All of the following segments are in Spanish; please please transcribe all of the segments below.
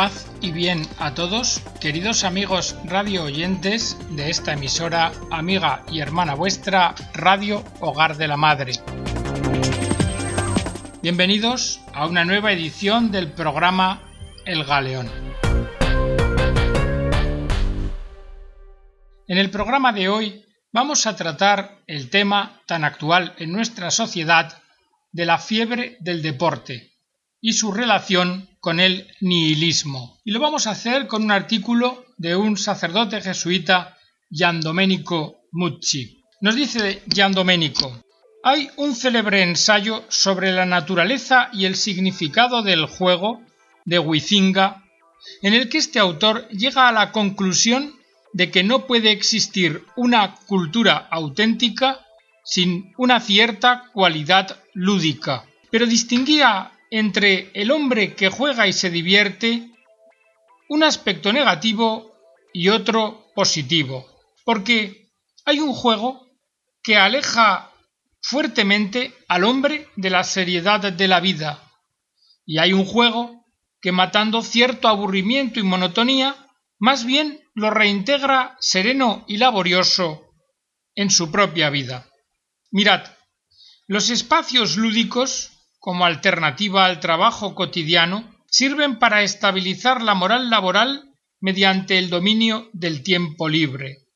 paz y bien a todos, queridos amigos radio oyentes de esta emisora, amiga y hermana vuestra, Radio Hogar de la Madre. Bienvenidos a una nueva edición del programa El Galeón. En el programa de hoy vamos a tratar el tema tan actual en nuestra sociedad de la fiebre del deporte y su relación con el nihilismo. Y lo vamos a hacer con un artículo de un sacerdote jesuita, Gian Domenico Mucci. Nos dice Gian Domenico, hay un célebre ensayo sobre la naturaleza y el significado del juego de Huizinga, en el que este autor llega a la conclusión de que no puede existir una cultura auténtica sin una cierta cualidad lúdica, pero distinguía entre el hombre que juega y se divierte un aspecto negativo y otro positivo, porque hay un juego que aleja fuertemente al hombre de la seriedad de la vida, y hay un juego que matando cierto aburrimiento y monotonía, más bien lo reintegra sereno y laborioso en su propia vida. Mirad, los espacios lúdicos como alternativa al trabajo cotidiano, sirven para estabilizar la moral laboral mediante el dominio del tiempo libre.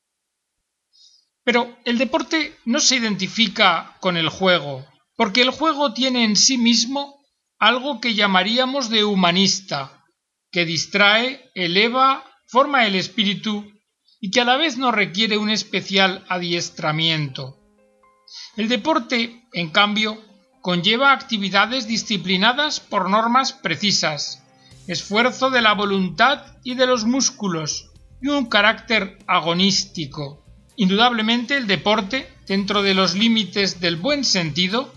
Pero el deporte no se identifica con el juego, porque el juego tiene en sí mismo algo que llamaríamos de humanista, que distrae, eleva, forma el espíritu y que a la vez no requiere un especial adiestramiento. El deporte, en cambio, conlleva actividades disciplinadas por normas precisas, esfuerzo de la voluntad y de los músculos y un carácter agonístico. Indudablemente el deporte, dentro de los límites del buen sentido,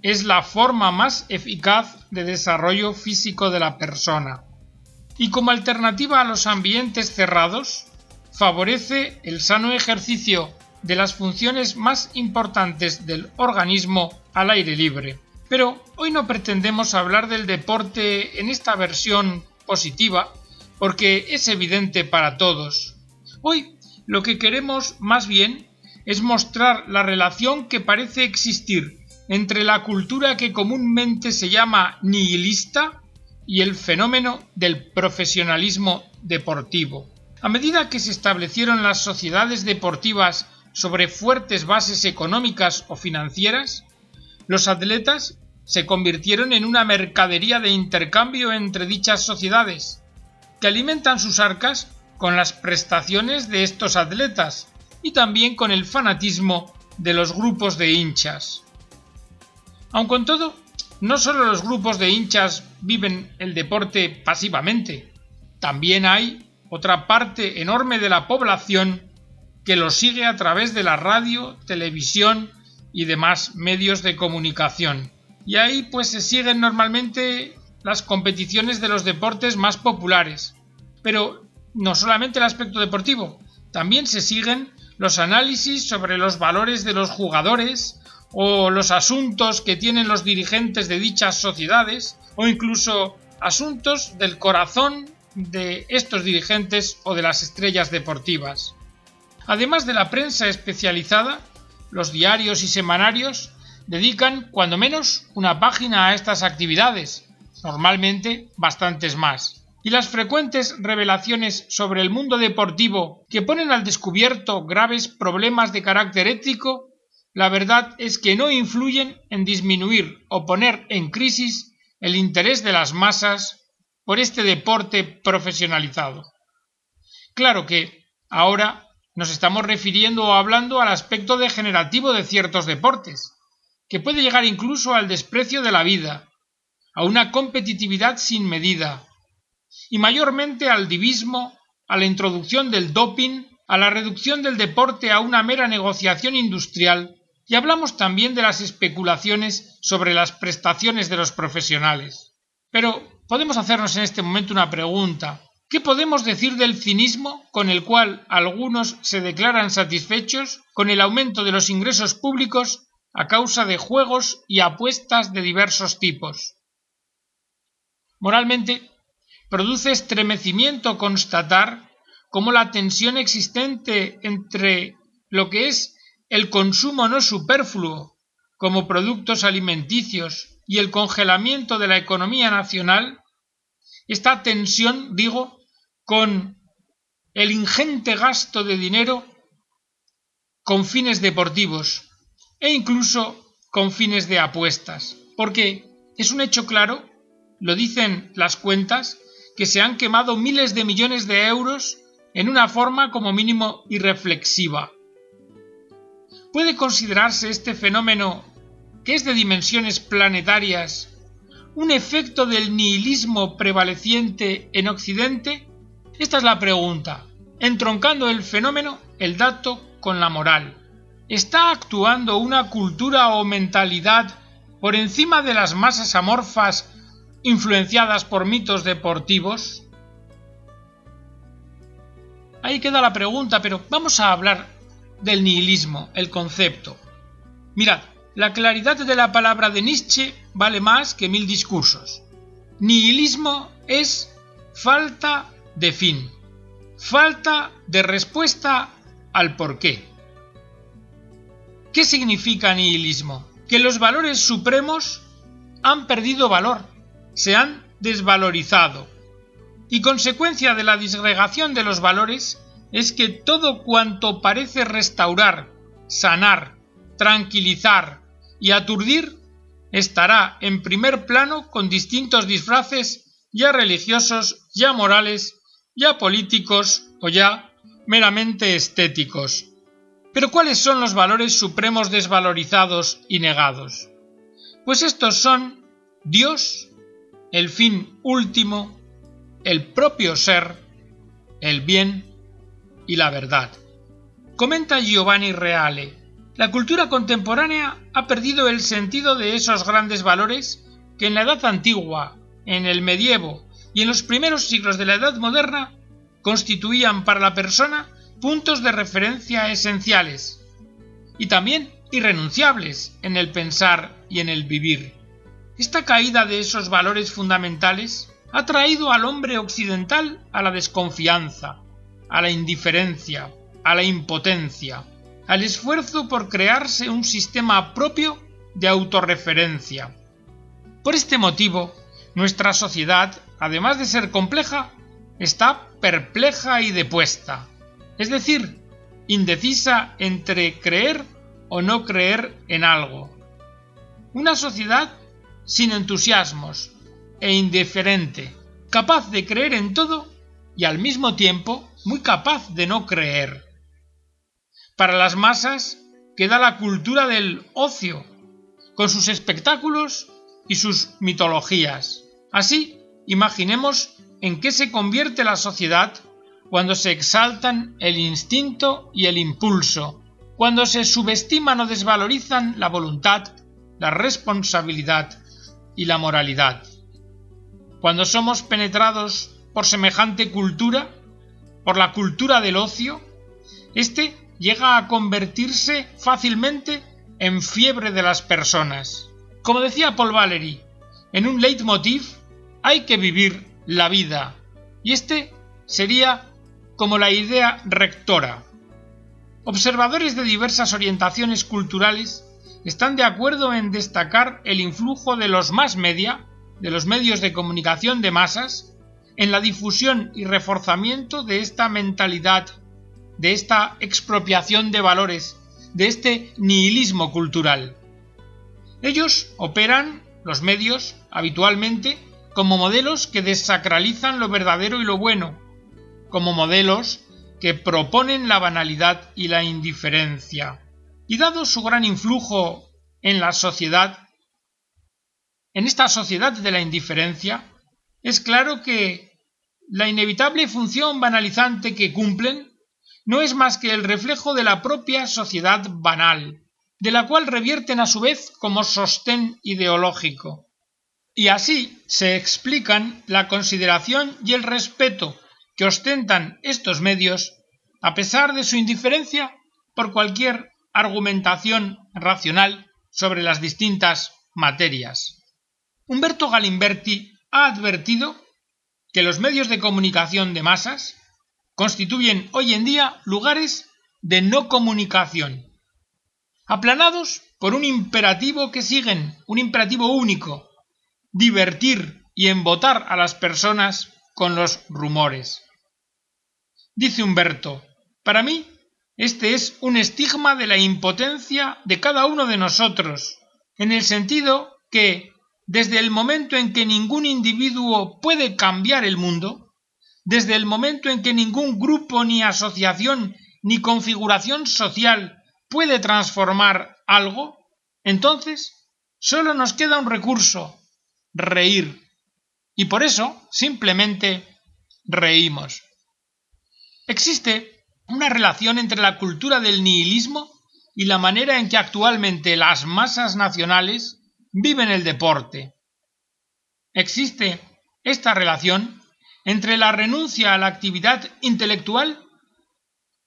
es la forma más eficaz de desarrollo físico de la persona. Y como alternativa a los ambientes cerrados, favorece el sano ejercicio de las funciones más importantes del organismo al aire libre. Pero hoy no pretendemos hablar del deporte en esta versión positiva, porque es evidente para todos. Hoy lo que queremos más bien es mostrar la relación que parece existir entre la cultura que comúnmente se llama nihilista y el fenómeno del profesionalismo deportivo. A medida que se establecieron las sociedades deportivas sobre fuertes bases económicas o financieras, los atletas se convirtieron en una mercadería de intercambio entre dichas sociedades, que alimentan sus arcas con las prestaciones de estos atletas y también con el fanatismo de los grupos de hinchas. Aun con todo, no solo los grupos de hinchas viven el deporte pasivamente, también hay otra parte enorme de la población que lo sigue a través de la radio, televisión y demás medios de comunicación. Y ahí pues se siguen normalmente las competiciones de los deportes más populares. Pero no solamente el aspecto deportivo, también se siguen los análisis sobre los valores de los jugadores o los asuntos que tienen los dirigentes de dichas sociedades o incluso asuntos del corazón de estos dirigentes o de las estrellas deportivas. Además de la prensa especializada, los diarios y semanarios dedican cuando menos una página a estas actividades, normalmente bastantes más. Y las frecuentes revelaciones sobre el mundo deportivo que ponen al descubierto graves problemas de carácter ético, la verdad es que no influyen en disminuir o poner en crisis el interés de las masas por este deporte profesionalizado. Claro que ahora nos estamos refiriendo o hablando al aspecto degenerativo de ciertos deportes, que puede llegar incluso al desprecio de la vida, a una competitividad sin medida, y mayormente al divismo, a la introducción del doping, a la reducción del deporte a una mera negociación industrial, y hablamos también de las especulaciones sobre las prestaciones de los profesionales. Pero podemos hacernos en este momento una pregunta. ¿Qué podemos decir del cinismo con el cual algunos se declaran satisfechos con el aumento de los ingresos públicos a causa de juegos y apuestas de diversos tipos? Moralmente, produce estremecimiento constatar cómo la tensión existente entre lo que es el consumo no superfluo como productos alimenticios y el congelamiento de la economía nacional, esta tensión, digo, con el ingente gasto de dinero con fines deportivos e incluso con fines de apuestas, porque es un hecho claro, lo dicen las cuentas, que se han quemado miles de millones de euros en una forma como mínimo irreflexiva. ¿Puede considerarse este fenómeno, que es de dimensiones planetarias, un efecto del nihilismo prevaleciente en Occidente? Esta es la pregunta, entroncando el fenómeno, el dato con la moral. ¿Está actuando una cultura o mentalidad por encima de las masas amorfas influenciadas por mitos deportivos? Ahí queda la pregunta, pero vamos a hablar del nihilismo, el concepto. Mirad, la claridad de la palabra de Nietzsche vale más que mil discursos. Nihilismo es falta de fin, falta de respuesta al porqué. ¿Qué significa nihilismo? Que los valores supremos han perdido valor, se han desvalorizado. Y consecuencia de la disgregación de los valores es que todo cuanto parece restaurar, sanar, tranquilizar y aturdir estará en primer plano con distintos disfraces ya religiosos, ya morales, ya políticos o ya meramente estéticos. Pero ¿cuáles son los valores supremos desvalorizados y negados? Pues estos son Dios, el fin último, el propio ser, el bien y la verdad. Comenta Giovanni Reale, la cultura contemporánea ha perdido el sentido de esos grandes valores que en la Edad Antigua, en el medievo y en los primeros siglos de la Edad Moderna constituían para la persona puntos de referencia esenciales y también irrenunciables en el pensar y en el vivir. Esta caída de esos valores fundamentales ha traído al hombre occidental a la desconfianza, a la indiferencia, a la impotencia, al esfuerzo por crearse un sistema propio de autorreferencia. Por este motivo, nuestra sociedad, además de ser compleja, está perpleja y depuesta, es decir, indecisa entre creer o no creer en algo. Una sociedad sin entusiasmos e indiferente, capaz de creer en todo y al mismo tiempo muy capaz de no creer. Para las masas queda la cultura del ocio, con sus espectáculos y sus mitologías. Así, imaginemos en qué se convierte la sociedad cuando se exaltan el instinto y el impulso, cuando se subestiman o desvalorizan la voluntad, la responsabilidad y la moralidad. Cuando somos penetrados por semejante cultura, por la cultura del ocio, éste llega a convertirse fácilmente en fiebre de las personas. Como decía Paul Valery, en un leitmotiv hay que vivir la vida. Y este sería como la idea rectora. Observadores de diversas orientaciones culturales están de acuerdo en destacar el influjo de los más media, de los medios de comunicación de masas, en la difusión y reforzamiento de esta mentalidad, de esta expropiación de valores, de este nihilismo cultural. Ellos operan, los medios, habitualmente, como modelos que desacralizan lo verdadero y lo bueno, como modelos que proponen la banalidad y la indiferencia. Y dado su gran influjo en la sociedad, en esta sociedad de la indiferencia, es claro que la inevitable función banalizante que cumplen no es más que el reflejo de la propia sociedad banal, de la cual revierten a su vez como sostén ideológico. Y así se explican la consideración y el respeto que ostentan estos medios, a pesar de su indiferencia por cualquier argumentación racional sobre las distintas materias. Humberto Galimberti ha advertido que los medios de comunicación de masas constituyen hoy en día lugares de no comunicación, aplanados por un imperativo que siguen, un imperativo único, divertir y embotar a las personas con los rumores. Dice Humberto, para mí este es un estigma de la impotencia de cada uno de nosotros, en el sentido que, desde el momento en que ningún individuo puede cambiar el mundo, desde el momento en que ningún grupo ni asociación ni configuración social puede transformar algo, entonces solo nos queda un recurso, reír. Y por eso simplemente reímos. Existe una relación entre la cultura del nihilismo y la manera en que actualmente las masas nacionales viven el deporte. Existe esta relación entre la renuncia a la actividad intelectual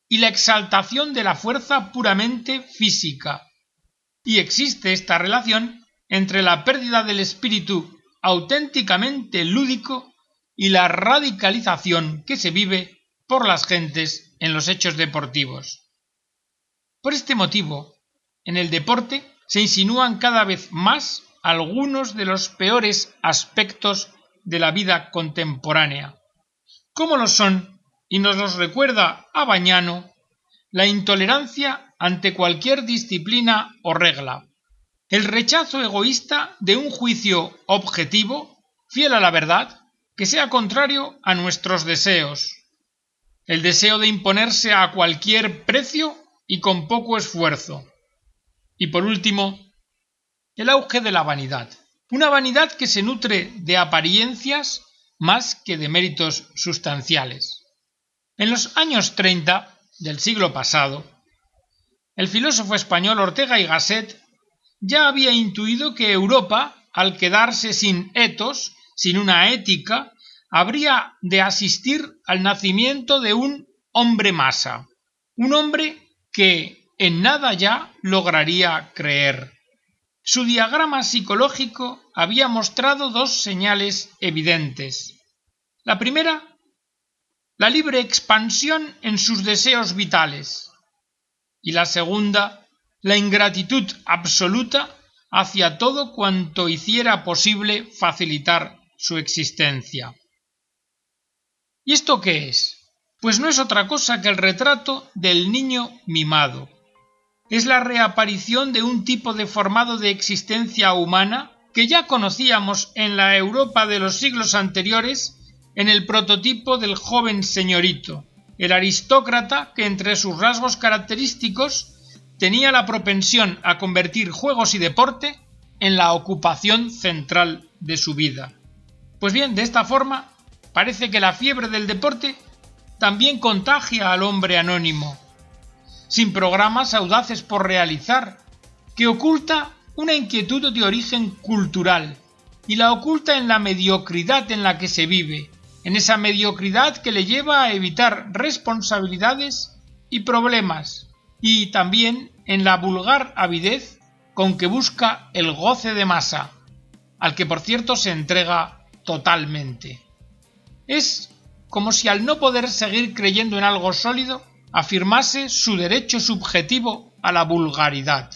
y la exaltación de la fuerza puramente física. Y existe esta relación entre la pérdida del espíritu auténticamente lúdico y la radicalización que se vive por las gentes en los hechos deportivos. Por este motivo, en el deporte se insinúan cada vez más algunos de los peores aspectos de la vida contemporánea, como lo son, y nos los recuerda a Bañano, la intolerancia ante cualquier disciplina o regla, el rechazo egoísta de un juicio objetivo, fiel a la verdad, que sea contrario a nuestros deseos, el deseo de imponerse a cualquier precio y con poco esfuerzo. Y por último, el auge de la vanidad. Una vanidad que se nutre de apariencias más que de méritos sustanciales. En los años 30 del siglo pasado, el filósofo español Ortega y Gasset ya había intuido que Europa, al quedarse sin etos, sin una ética, habría de asistir al nacimiento de un hombre masa, un hombre que en nada ya lograría creer. Su diagrama psicológico había mostrado dos señales evidentes. La primera, la libre expansión en sus deseos vitales. Y la segunda, la ingratitud absoluta hacia todo cuanto hiciera posible facilitar su existencia. ¿Y esto qué es? Pues no es otra cosa que el retrato del niño mimado. Es la reaparición de un tipo deformado de existencia humana que ya conocíamos en la Europa de los siglos anteriores en el prototipo del joven señorito, el aristócrata que entre sus rasgos característicos tenía la propensión a convertir juegos y deporte en la ocupación central de su vida. Pues bien, de esta forma Parece que la fiebre del deporte también contagia al hombre anónimo, sin programas audaces por realizar, que oculta una inquietud de origen cultural y la oculta en la mediocridad en la que se vive, en esa mediocridad que le lleva a evitar responsabilidades y problemas, y también en la vulgar avidez con que busca el goce de masa, al que por cierto se entrega totalmente. Es como si al no poder seguir creyendo en algo sólido, afirmase su derecho subjetivo a la vulgaridad.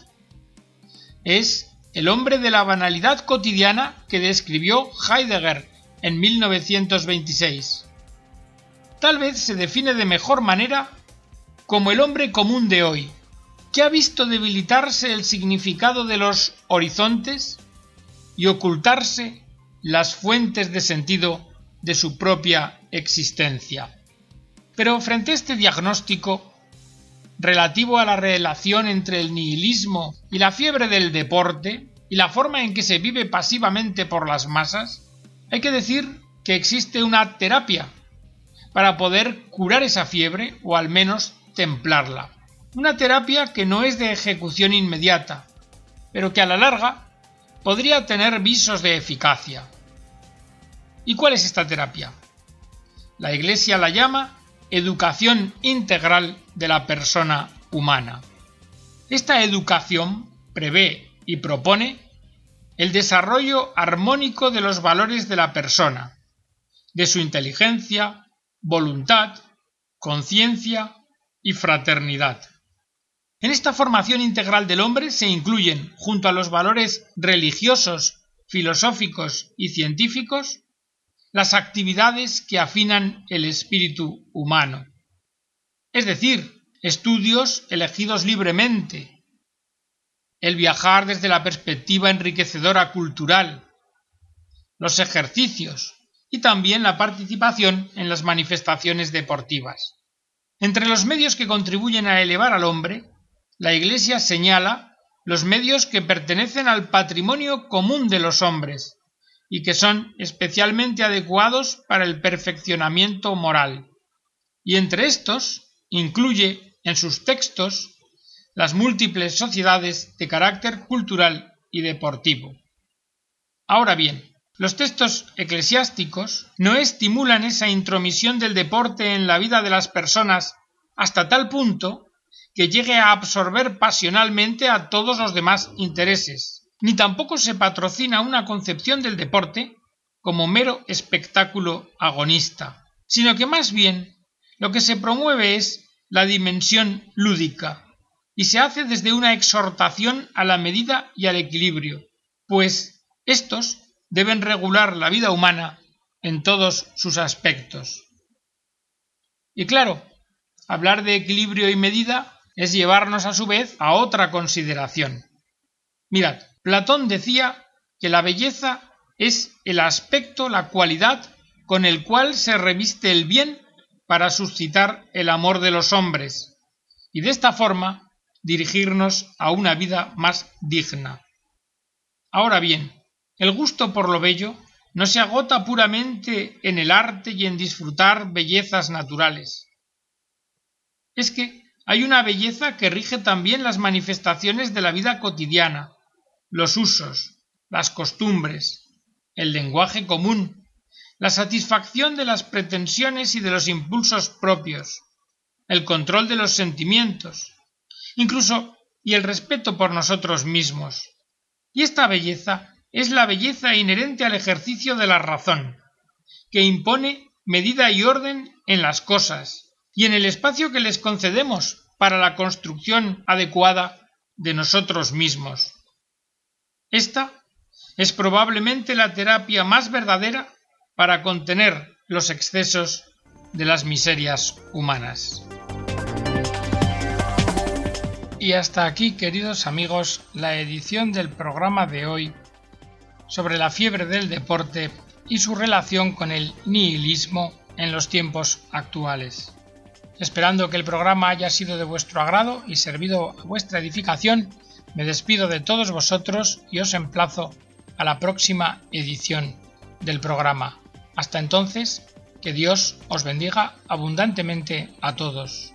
Es el hombre de la banalidad cotidiana que describió Heidegger en 1926. Tal vez se define de mejor manera como el hombre común de hoy, que ha visto debilitarse el significado de los horizontes y ocultarse las fuentes de sentido de su propia existencia. Pero frente a este diagnóstico relativo a la relación entre el nihilismo y la fiebre del deporte y la forma en que se vive pasivamente por las masas, hay que decir que existe una terapia para poder curar esa fiebre o al menos templarla. Una terapia que no es de ejecución inmediata, pero que a la larga podría tener visos de eficacia. ¿Y cuál es esta terapia? La Iglesia la llama educación integral de la persona humana. Esta educación prevé y propone el desarrollo armónico de los valores de la persona, de su inteligencia, voluntad, conciencia y fraternidad. En esta formación integral del hombre se incluyen, junto a los valores religiosos, filosóficos y científicos, las actividades que afinan el espíritu humano, es decir, estudios elegidos libremente, el viajar desde la perspectiva enriquecedora cultural, los ejercicios y también la participación en las manifestaciones deportivas. Entre los medios que contribuyen a elevar al hombre, la Iglesia señala los medios que pertenecen al patrimonio común de los hombres y que son especialmente adecuados para el perfeccionamiento moral. Y entre estos incluye en sus textos las múltiples sociedades de carácter cultural y deportivo. Ahora bien, los textos eclesiásticos no estimulan esa intromisión del deporte en la vida de las personas hasta tal punto que llegue a absorber pasionalmente a todos los demás intereses, ni tampoco se patrocina una concepción del deporte como mero espectáculo agonista, sino que más bien lo que se promueve es la dimensión lúdica, y se hace desde una exhortación a la medida y al equilibrio, pues estos deben regular la vida humana en todos sus aspectos. Y claro, hablar de equilibrio y medida es llevarnos a su vez a otra consideración. Mirad, Platón decía que la belleza es el aspecto, la cualidad con el cual se reviste el bien para suscitar el amor de los hombres, y de esta forma dirigirnos a una vida más digna. Ahora bien, el gusto por lo bello no se agota puramente en el arte y en disfrutar bellezas naturales. Es que hay una belleza que rige también las manifestaciones de la vida cotidiana, los usos, las costumbres, el lenguaje común, la satisfacción de las pretensiones y de los impulsos propios, el control de los sentimientos, incluso y el respeto por nosotros mismos. Y esta belleza es la belleza inherente al ejercicio de la razón, que impone medida y orden en las cosas y en el espacio que les concedemos para la construcción adecuada de nosotros mismos. Esta es probablemente la terapia más verdadera para contener los excesos de las miserias humanas. Y hasta aquí, queridos amigos, la edición del programa de hoy sobre la fiebre del deporte y su relación con el nihilismo en los tiempos actuales. Esperando que el programa haya sido de vuestro agrado y servido a vuestra edificación, me despido de todos vosotros y os emplazo a la próxima edición del programa. Hasta entonces, que Dios os bendiga abundantemente a todos.